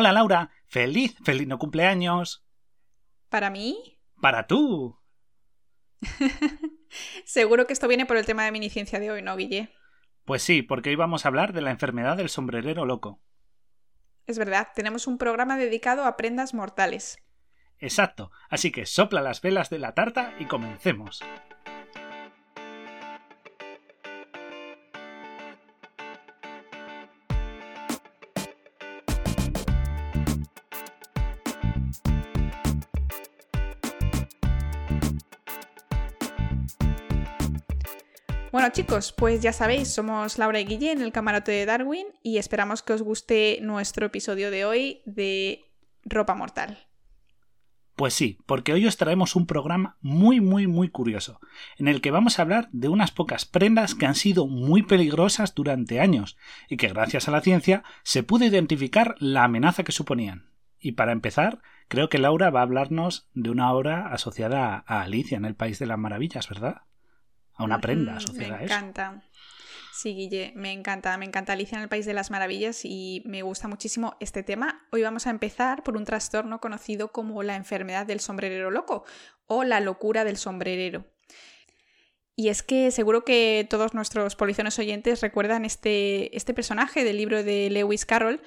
Hola Laura, feliz, feliz no cumpleaños. ¿Para mí? Para tú. Seguro que esto viene por el tema de miniciencia de hoy, ¿no, Guille? Pues sí, porque hoy vamos a hablar de la enfermedad del sombrerero loco. Es verdad, tenemos un programa dedicado a prendas mortales. Exacto, así que sopla las velas de la tarta y comencemos. Bueno chicos, pues ya sabéis, somos Laura y Guille en el camarote de Darwin y esperamos que os guste nuestro episodio de hoy de ropa mortal. Pues sí, porque hoy os traemos un programa muy muy muy curioso, en el que vamos a hablar de unas pocas prendas que han sido muy peligrosas durante años y que gracias a la ciencia se pudo identificar la amenaza que suponían. Y para empezar, creo que Laura va a hablarnos de una obra asociada a Alicia en el País de las Maravillas, ¿verdad? A una prenda asociada a eso. Me encanta. Sí, Guille, me encanta, me encanta Alicia en el País de las Maravillas y me gusta muchísimo este tema. Hoy vamos a empezar por un trastorno conocido como la enfermedad del sombrerero loco o la locura del sombrerero. Y es que seguro que todos nuestros polizones oyentes recuerdan este, este personaje del libro de Lewis Carroll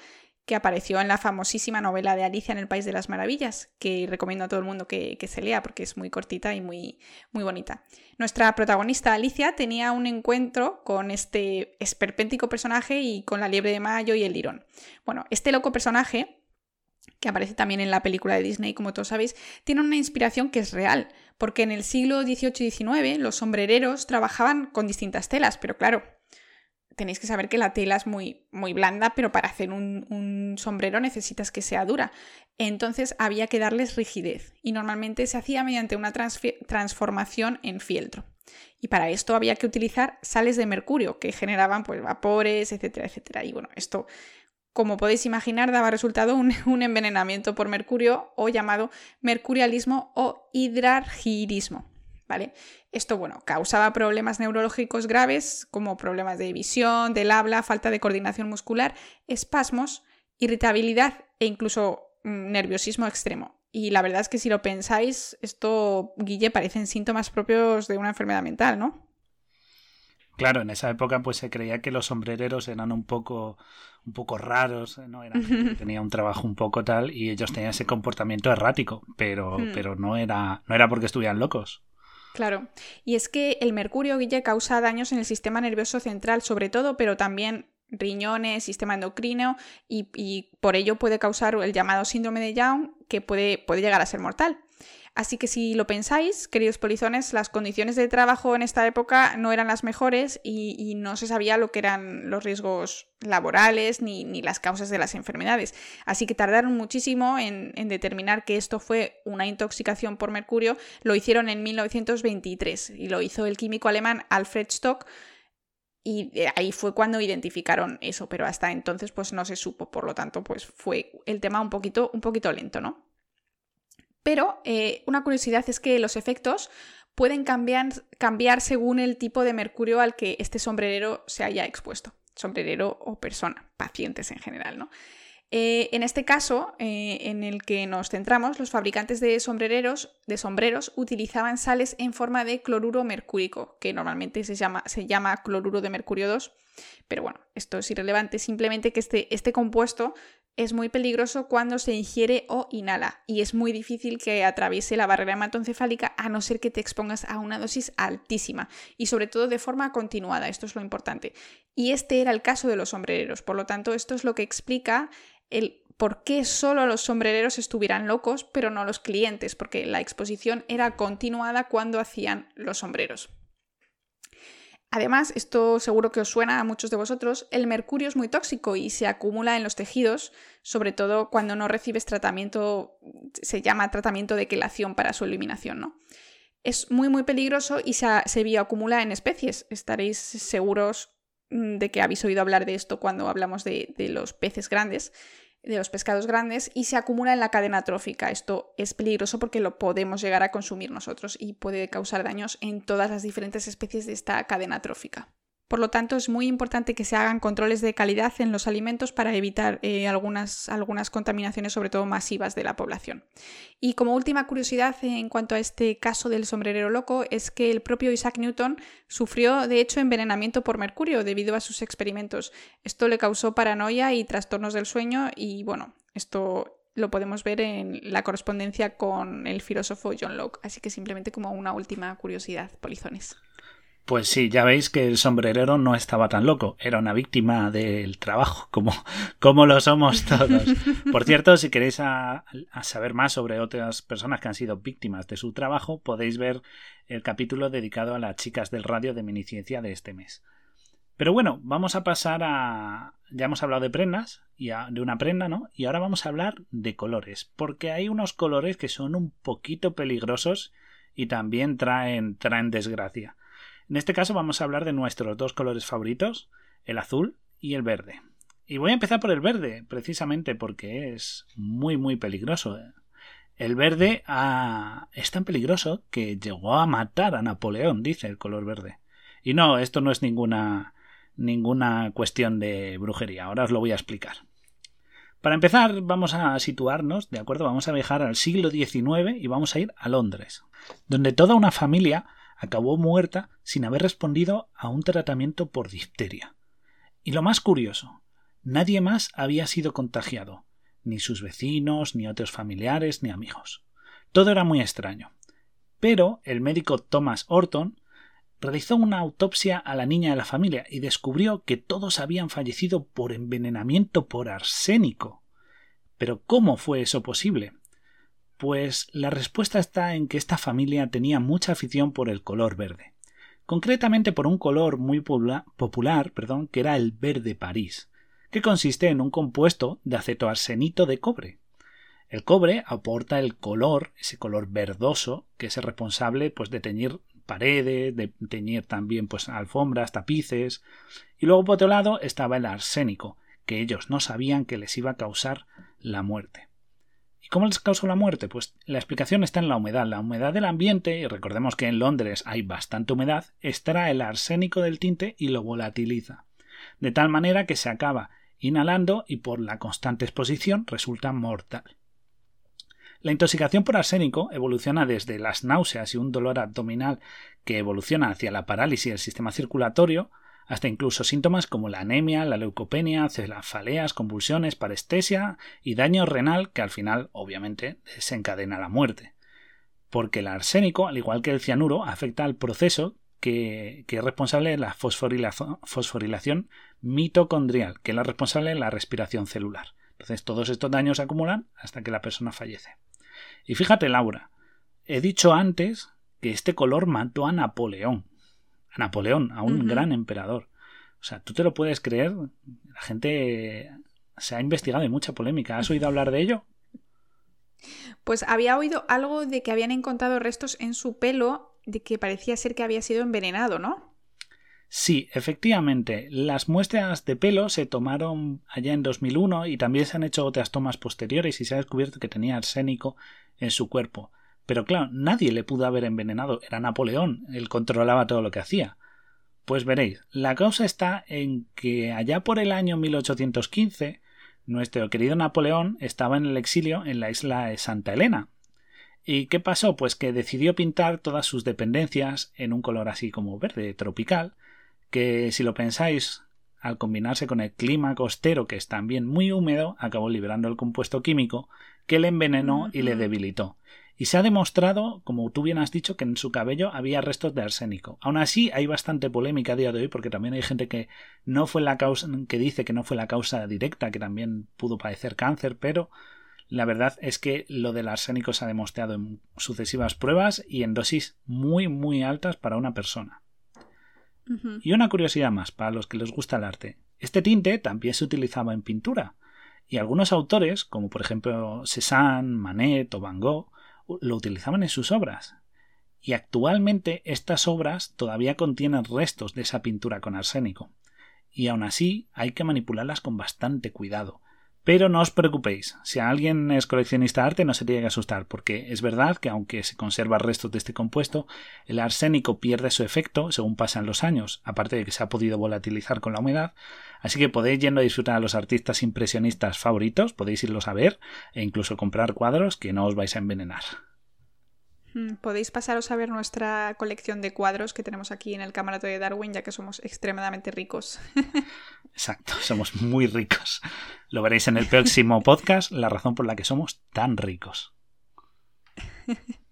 que apareció en la famosísima novela de Alicia en el País de las Maravillas, que recomiendo a todo el mundo que, se lea porque es muy cortita y muy, muy bonita. Nuestra protagonista Alicia tenía un encuentro con este esperpéntico personaje y con la liebre de mayo y el lirón. Bueno, este loco personaje que aparece también en la película de Disney, como todos sabéis, tiene una inspiración que es real, porque en el siglo XVIII y XIX los sombrereros trabajaban con distintas telas, pero claro, tenéis que saber que la tela es muy, muy blanda, pero para hacer un, un, sombrero necesitas que sea dura. Entonces había que darles rigidez y normalmente se hacía mediante una transformación en fieltro. Y para esto había que utilizar sales de mercurio que generaban pues, vapores, etcétera, etcétera. Y bueno, esto, como podéis imaginar, daba resultado un, un envenenamiento por mercurio o llamado mercurialismo o hidrargirismo. ¿Vale? Esto, bueno, causaba problemas neurológicos graves como problemas de visión, del habla, falta de coordinación muscular, espasmos, irritabilidad e incluso mm, nerviosismo extremo. Y la verdad es que si lo pensáis, esto, Guille, parecen síntomas propios de una enfermedad mental, ¿no? Claro, en esa época pues se creía que los sombrereros eran un poco, un poco raros, ¿no? Tenía un trabajo un poco tal y ellos tenían ese comportamiento errático, pero, hmm. pero no, era, no era porque estuvieran locos. Claro, y es que el mercurio, Guille, causa daños en el sistema nervioso central, sobre todo, pero también riñones, sistema endocrino, y, y por ello puede causar el llamado síndrome de Young, que puede, puede llegar a ser mortal. Así que si lo pensáis, queridos polizones, las condiciones de trabajo en esta época no eran las mejores y, no se sabía lo que eran los riesgos laborales ni, las causas de las enfermedades. Así que tardaron muchísimo en, determinar que esto fue una intoxicación por mercurio. Lo hicieron en 1923 y lo hizo el químico alemán Alfred Stock. Y ahí fue cuando identificaron eso, pero hasta entonces pues no se supo, por lo tanto pues fue el tema un poquito, un poquito lento, ¿no? Pero eh, una curiosidad es que los efectos pueden cambiar, según el tipo de mercurio al que este sombrerero se haya expuesto. Sombrerero o persona, pacientes en general, ¿no? Eh, en este caso, eh, en el que nos centramos, los fabricantes de sombrereros, de sombreros, utilizaban sales en forma de cloruro mercúrico, que normalmente se llama, se llama cloruro de mercurio 2. Pero bueno, esto es irrelevante, simplemente que este, este compuesto es muy peligroso cuando se ingiere o inhala y es muy difícil que atraviese la barrera hematoencefálica a no ser que te expongas a una dosis altísima y sobre todo de forma continuada, esto es lo importante. Y este era el caso de los sombrereros, por lo tanto esto es lo que explica el por qué solo los sombrereros estuvieran locos pero no los clientes, porque la exposición era continuada cuando hacían los sombreros. Además, esto seguro que os suena a muchos de vosotros, el mercurio es muy tóxico y se acumula en los tejidos, sobre todo cuando no recibes tratamiento, se llama tratamiento de quelación para su eliminación, ¿no? Es muy muy peligroso y se, se bioacumula en especies. Estaréis seguros mm, de que habéis oído hablar de esto cuando hablamos de los peces grandes de los pescados grandes y se acumula en la cadena trófica. Esto es peligroso porque lo podemos llegar a consumir nosotros y puede causar daños en todas las diferentes especies de esta cadena trófica. Por lo tanto, es muy importante que se hagan controles de calidad en los alimentos para evitar eh, algunas, algunas contaminaciones, sobre todo masivas, de la población. Y como última curiosidad en cuanto a este caso del sombrerero loco, es que el propio Isaac Newton sufrió, de hecho, envenenamiento por mercurio debido a sus experimentos. Esto le causó paranoia y trastornos del sueño y, bueno, esto lo podemos ver en la correspondencia con el filósofo John Locke. Así que simplemente como una última curiosidad, polizones. Pues sí, ya veis que el sombrerero no estaba tan loco, era una víctima del trabajo, como, como lo somos todos. Por cierto, si queréis a, saber más sobre otras personas que han sido víctimas de su trabajo, podéis ver el capítulo dedicado a las chicas del radio de miniciencia de este mes. Pero bueno, vamos a pasar a. Ya hemos hablado de prendas, y de una prenda, ¿no? Y ahora vamos a hablar de colores, porque hay unos colores que son un poquito peligrosos y también traen, traen desgracia. En este caso vamos a hablar de nuestros dos colores favoritos, el azul y el verde. Y voy a empezar por el verde, precisamente porque es muy muy peligroso. El verde es tan peligroso que llegó a matar a Napoleón, dice el color verde. Y no, esto no es ninguna ninguna cuestión de brujería. Ahora os lo voy a explicar. Para empezar, vamos a situarnos, ¿de acuerdo? Vamos a viajar al siglo XIX y vamos a ir a Londres, donde toda una familia acabó muerta sin haber respondido a un tratamiento por difteria. Y lo más curioso, nadie más había sido contagiado, ni sus vecinos, ni otros familiares, ni amigos. Todo era muy extraño. Pero el médico Thomas Orton realizó una autopsia a la niña de la familia y descubrió que todos habían fallecido por envenenamiento por arsénico. Pero ¿cómo fue eso posible? Pues la respuesta está en que esta familia tenía mucha afición por el color verde, concretamente por un color muy popular, perdón, que era el verde París, que consiste en un compuesto de acetoarsenito de cobre. El cobre aporta el color, ese color verdoso, que es el responsable pues, de teñir paredes, de teñir también pues alfombras, tapices. Y luego por otro lado estaba el arsénico, que ellos no sabían que les iba a causar la muerte. ¿Y cómo les causó la muerte? Pues la explicación está en la humedad. La humedad del ambiente, y recordemos que en Londres hay bastante humedad, extrae el arsénico del tinte y lo volatiliza. De tal manera que se acaba inhalando y por la constante exposición resulta mortal. La intoxicación por arsénico evoluciona desde las náuseas y un dolor abdominal que evoluciona hacia la parálisis del sistema circulatorio, hasta incluso síntomas como la anemia, la leucopenia, cefaleas, convulsiones, parestesia y daño renal que al final, obviamente, desencadena la muerte. Porque el arsénico, al igual que el cianuro, afecta al proceso que, es responsable de la fosforilación mitocondrial, que es la responsable de la respiración celular. Entonces todos estos daños se acumulan hasta que la persona fallece. Y fíjate, Laura, he dicho antes que este color mató a Napoleón. A Napoleón, a un gran emperador. O sea, tú te lo puedes creer. La gente se ha investigado y mucha polémica. ¿Has oído hablar de ello? Pues había oído algo de que habían encontrado restos en su pelo de que parecía ser que había sido envenenado, ¿no? Sí, efectivamente, las muestras de pelo se tomaron allá en 2001 y también se han hecho otras tomas posteriores y se ha descubierto que tenía arsénico en su cuerpo. Pero claro, nadie le pudo haber envenenado, era Napoleón, él controlaba todo lo que hacía. Pues veréis, la causa está en que allá por el año 1815 nuestro querido Napoleón estaba en el exilio en la isla de Santa Elena. ¿Y qué pasó? Pues que decidió pintar todas sus dependencias en un color así como verde tropical, que si lo pensáis, al combinarse con el clima costero que es también muy húmedo, acabó liberando el compuesto químico que le envenenó y le debilitó. Y se ha demostrado, como tú bien has dicho, que en su cabello había restos de arsénico. Aún así, hay bastante polémica a día de hoy, porque también hay gente que no fue la causa, que dice que no fue la causa directa, que también pudo padecer cáncer, pero la verdad es que lo del arsénico se ha demostrado en sucesivas pruebas y en dosis muy muy altas para una persona. Y una curiosidad más para los que les gusta el arte. Este tinte también se utilizaba en pintura. Y algunos autores, como por ejemplo Cézanne, Manet o Van Gogh, lo utilizaban en sus obras. Y actualmente estas obras todavía contienen restos de esa pintura con arsénico. Y aún así hay que manipularlas con bastante cuidado, Pero no os preocupéis, si alguien es coleccionista de arte no se tiene que asustar, porque es verdad que aunque se conserva restos de este compuesto, el arsénico pierde su efecto según pasan los años, aparte de que se ha podido volatilizar con la humedad, así que podéis yendo a disfrutar a los artistas impresionistas favoritos, podéis irlos a ver e incluso comprar cuadros que no os vais a envenenar. Mm, podéis pasaros a ver nuestra colección de cuadros que tenemos aquí en el camarote de Darwin, ya que somos extremadamente ricos. Exacto, somos muy ricos. Lo veréis en el próximo podcast, la razón por la que somos tan ricos.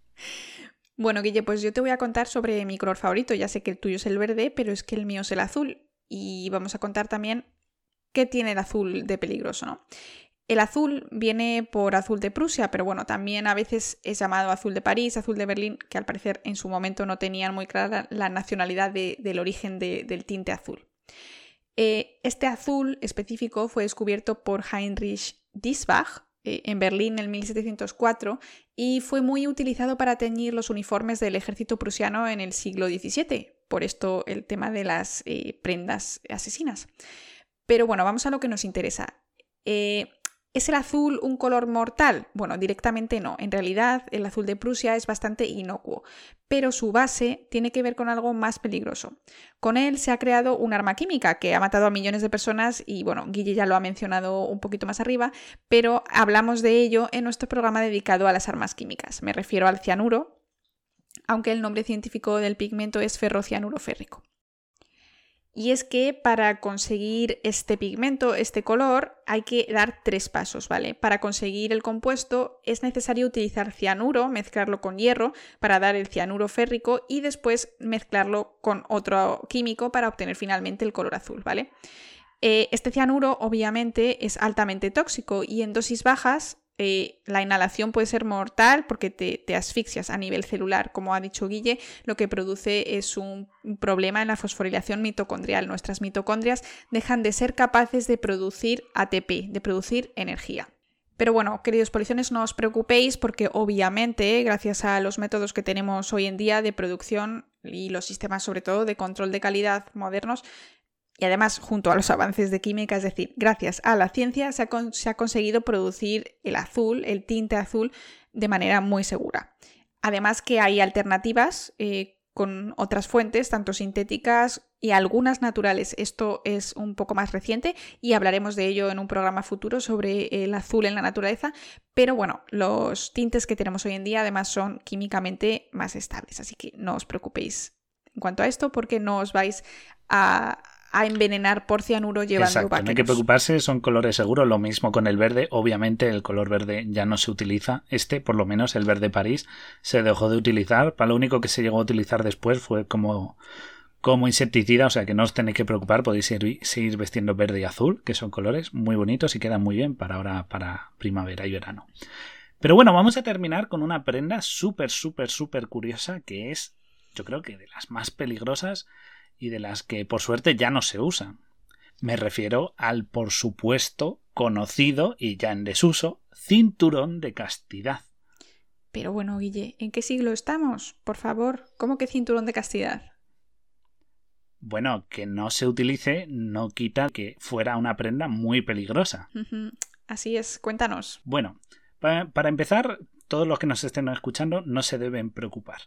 Bueno, Guille, pues yo te voy a contar sobre mi color favorito. Ya sé que el tuyo es el verde, pero es que el mío es el azul. Y vamos a contar también qué tiene el azul de peligroso, ¿no? El azul viene por azul de Prusia, pero bueno, también a veces es llamado azul de París, azul de Berlín, que al parecer en su momento no tenían muy clara la nacionalidad del origen del tinte azul. Eh, este azul específico fue descubierto por Heinrich Diesbach eh, en Berlín en 1704 y fue muy utilizado para teñir los uniformes del ejército prusiano en el siglo XVII. Por esto el tema de las eh, prendas asesinas. Pero bueno, vamos a lo que nos interesa. ¿Es el azul un color mortal? Bueno, directamente no. En realidad, el azul de Prusia es bastante inocuo, pero su base tiene que ver con algo más peligroso. Con él se ha creado un arma química que ha matado a millones de personas y, bueno, Guille ya lo ha mencionado un poquito más arriba, pero hablamos de ello en nuestro programa dedicado a las armas químicas. Me refiero al cianuro, aunque el nombre científico del pigmento es ferrocianuro férrico. Y es que para conseguir este pigmento, este color, hay que dar tres pasos, ¿vale? Para conseguir el compuesto es necesario utilizar cianuro, mezclarlo con hierro para dar el cianuro férrico y después mezclarlo con otro químico para obtener finalmente el color azul, ¿vale? Eh, este cianuro obviamente es altamente tóxico y en dosis bajas eh, la inhalación puede ser mortal porque te, asfixias a nivel celular. Como ha dicho Guille, lo que produce es un problema en la fosforilación mitocondrial. Nuestras mitocondrias dejan de ser capaces de producir ATP, de producir energía. Pero bueno, queridos policiones, no os preocupéis porque obviamente, gracias a los métodos que tenemos hoy en día de producción y los sistemas sobre todo de control de calidad modernos, y además, junto a los avances de química, es decir, gracias a la ciencia, se ha, conseguido producir el azul, el tinte azul, de manera muy segura. Además que hay alternativas eh, con otras fuentes, tanto sintéticas y algunas naturales. Esto es un poco más reciente y hablaremos de ello en un programa futuro sobre el azul en la naturaleza. Pero bueno, los tintes que tenemos hoy en día además son químicamente más estables, así que no os preocupéis en cuanto a esto porque no os vais a, a envenenar por cianuro llevando Exacto, no hay que preocuparse, son colores seguros. Lo mismo con el verde. Obviamente el color verde ya no se utiliza. Este, por lo menos el verde París, se dejó de utilizar. Para lo único que se llegó a utilizar después fue como, como insecticida. O sea que no os tenéis que preocupar. Podéis seguir vestiendo verde y azul, que son colores muy bonitos y quedan muy bien para ahora, para primavera y verano. Pero bueno, vamos a terminar con una prenda súper, súper, súper curiosa que es, yo creo que de las más peligrosas y de las que por suerte ya no se usan. Me refiero al por supuesto conocido y ya en desuso cinturón de castidad. Pero bueno, Guille, ¿en qué siglo estamos? Por favor, ¿cómo que cinturón de castidad? Bueno, que no se utilice no quita que fuera una prenda muy peligrosa. Así es, cuéntanos. Bueno, para empezar, todos los que nos estén escuchando no se deben preocupar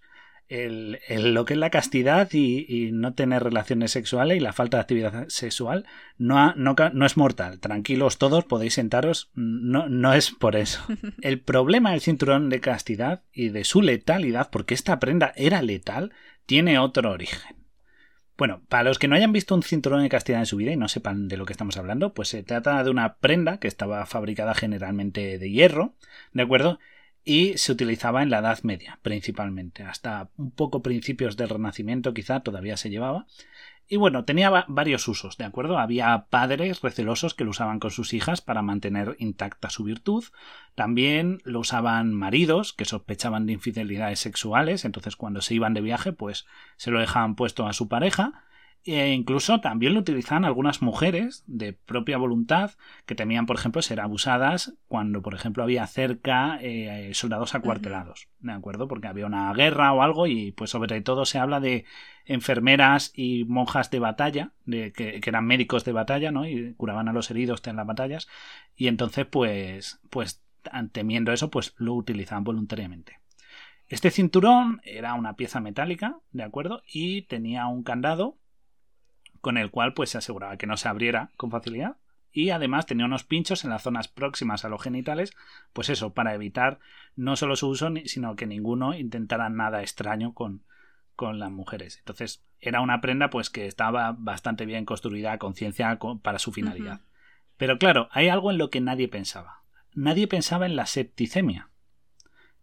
el, lo que es la castidad y, no tener relaciones sexuales y la falta de actividad sexual no, no, no, es mortal. Tranquilos todos, podéis sentaros, no, no es por eso. El problema del cinturón de castidad y de su letalidad, porque esta prenda era letal, tiene otro origen. Bueno, para los que no hayan visto un cinturón de castidad en su vida y no sepan de lo que estamos hablando, pues se trata de una prenda que estaba fabricada generalmente de hierro, ¿de acuerdo? Y se utilizaba en la Edad Media principalmente, hasta un poco principios del Renacimiento quizá todavía se llevaba. Y bueno, tenía varios usos, ¿de acuerdo? Había padres recelosos que lo usaban con sus hijas para mantener intacta su virtud. También lo usaban maridos que sospechaban de infidelidades sexuales, entonces cuando se iban de viaje, pues se lo dejaban puesto a su pareja. E incluso también lo utilizaban algunas mujeres de propia voluntad que temían, por ejemplo, ser abusadas cuando, por ejemplo, había cerca eh, soldados acuartelados, ¿de acuerdo? Porque había una guerra o algo y pues sobre todo se habla de enfermeras y monjas de batalla, de, que, eran médicos de batalla, ¿no? Y curaban a los heridos en las batallas y entonces pues, pues temiendo eso, pues lo utilizaban voluntariamente. Este cinturón era una pieza metálica, ¿de acuerdo? Y tenía un candado con el cual pues se aseguraba que no se abriera con facilidad y además tenía unos pinchos en las zonas próximas a los genitales, pues eso, para evitar no solo su uso, sino que ninguno intentara nada extraño con, con las mujeres. Entonces, era una prenda pues que estaba bastante bien construida a conciencia para su finalidad. Pero claro, hay algo en lo que nadie pensaba. Nadie pensaba en la septicemia.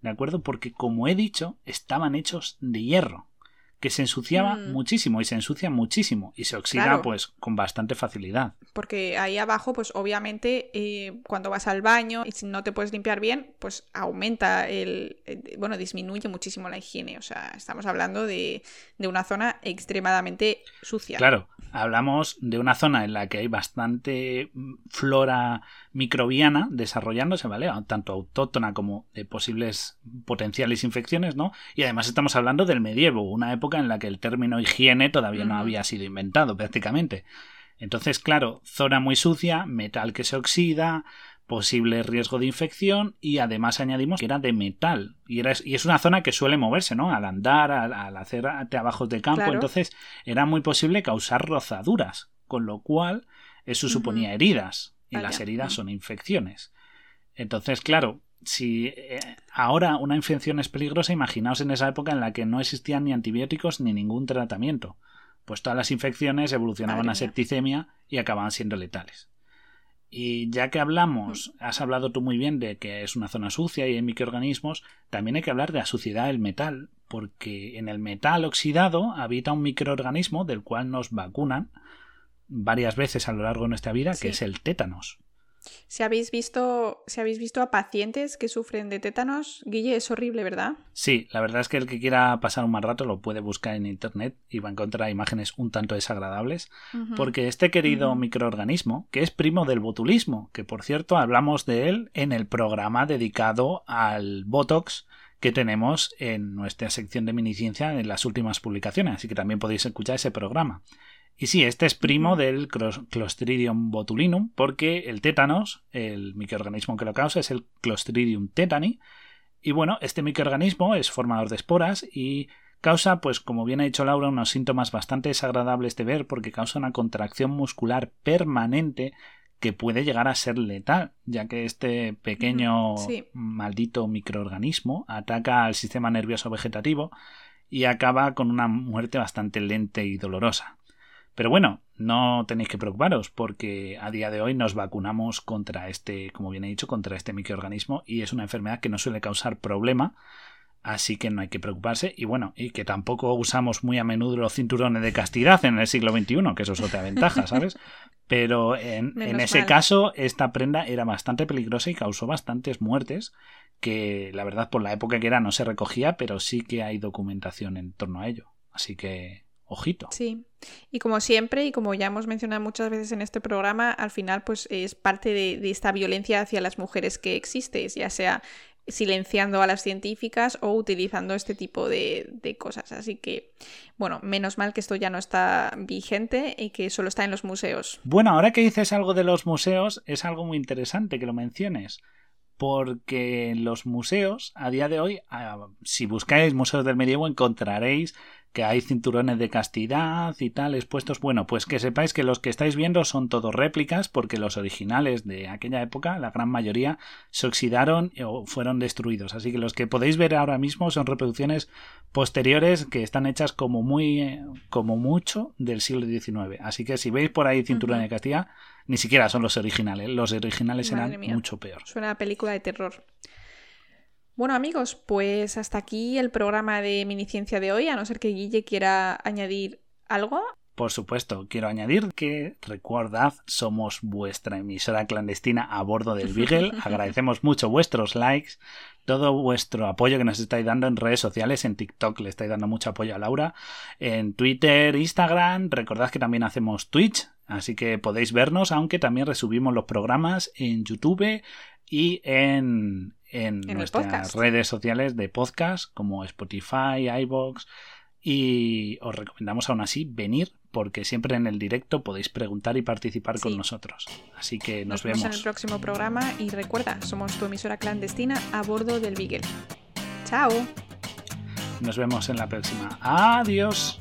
¿De acuerdo? Porque como he dicho, estaban hechos de hierro que se ensuciaba mm. muchísimo y se ensucia muchísimo y se oxida pues con bastante facilidad. Porque ahí abajo pues obviamente eh, cuando vas al baño y si no te puedes limpiar bien pues aumenta el, eh, bueno disminuye muchísimo la higiene o sea estamos hablando de, de una zona extremadamente sucia. Claro, hablamos de una zona en la que hay bastante mm, flora microbiana desarrollándose, ¿vale? Tanto autóctona como de posibles potenciales infecciones, ¿no? Y además estamos hablando del medievo, una época en la que el término higiene todavía no había sido inventado prácticamente. Entonces, claro, zona muy sucia, metal que se oxida, posible riesgo de infección y además añadimos que era de metal y, era, y es una zona que suele moverse, ¿no? Al andar, al, hacer trabajos de campo, entonces era muy posible causar rozaduras, con lo cual eso suponía heridas y las heridas son infecciones. Entonces, claro, si eh, ahora una infección es peligrosa, imaginaos en esa época en la que no existían ni antibióticos ni ningún tratamiento. Pues todas las infecciones evolucionaban a septicemia y acababan siendo letales. Y ya que hablamos, has hablado tú muy bien de que es una zona sucia y hay microorganismos, también hay que hablar de la suciedad del metal, porque en el metal oxidado habita un microorganismo del cual nos vacunan varias veces a lo largo de nuestra vida, que es el tétanos. Si habéis visto, si habéis visto a pacientes que sufren de tétanos, Guille, es horrible, ¿verdad? Sí, la verdad es que el que quiera pasar un mal rato lo puede buscar en internet y va a encontrar imágenes un tanto desagradables, porque este querido microorganismo, que es primo del botulismo, que por cierto hablamos de él en el programa dedicado al Botox que tenemos en nuestra sección de miniciencia en las últimas publicaciones, así que también podéis escuchar ese programa. Y sí, este es primo del Clostridium botulinum, porque el tétanos, el microorganismo que lo causa, es el Clostridium tetani. Y bueno, este microorganismo es formador de esporas y causa, pues como bien ha dicho Laura, unos síntomas bastante desagradables de ver porque causa una contracción muscular permanente que puede llegar a ser letal, ya que este pequeño maldito microorganismo ataca al sistema nervioso vegetativo y acaba con una muerte bastante lenta y dolorosa. Pero bueno, no tenéis que preocuparos porque a día de hoy nos vacunamos contra este, como bien he dicho, contra este microorganismo y es una enfermedad que no suele causar problema, así que no hay que preocuparse y bueno, y que tampoco usamos muy a menudo los cinturones de castidad en el siglo XXI, que eso es otra ventaja, ¿sabes? Pero en, ese caso esta prenda era bastante peligrosa y causó bastantes muertes que la verdad por la época que era no se recogía, pero sí que hay documentación en torno a ello. Así que ojito. Sí, y como siempre, y como ya hemos mencionado muchas veces en este programa, al final pues es parte de, esta violencia hacia las mujeres que existe, ya sea silenciando a las científicas o utilizando este tipo de, de, cosas. Así que, bueno, menos mal que esto ya no está vigente y que solo está en los museos. Bueno, ahora que dices algo de los museos, es algo muy interesante que lo menciones. Porque en los museos, a día de hoy, ah, si buscáis museos del medievo, encontraréis que hay cinturones de castidad y tal expuestos. Bueno, pues que sepáis que los que estáis viendo son todos réplicas porque los originales de aquella época, la gran mayoría, se oxidaron o fueron destruidos. Así que los que podéis ver ahora mismo son reproducciones posteriores que están hechas como muy, como mucho del siglo XIX. Así que si veis por ahí cinturones de castidad, ni siquiera son los originales. Los originales eran mucho peor. Suena a película de terror. Bueno amigos, pues hasta aquí el programa de Miniciencia de hoy, a no ser que Guille quiera añadir algo. Por supuesto, quiero añadir que recordad, somos vuestra emisora clandestina a bordo del Beagle. Agradecemos mucho vuestros likes, todo vuestro apoyo que nos estáis dando en redes sociales, en TikTok le estáis dando mucho apoyo a Laura, en Twitter, Instagram, recordad que también hacemos Twitch, así que podéis vernos, aunque también resubimos los programas en YouTube y en, en, nuestras redes sociales de podcast como Spotify, iBox y os recomendamos aún así venir porque siempre en el directo podéis preguntar y participar con nosotros. Así que nos, vemos. en el próximo programa y recuerda, somos tu emisora clandestina a bordo del Beagle. Chao. Nos vemos en la próxima. Adiós.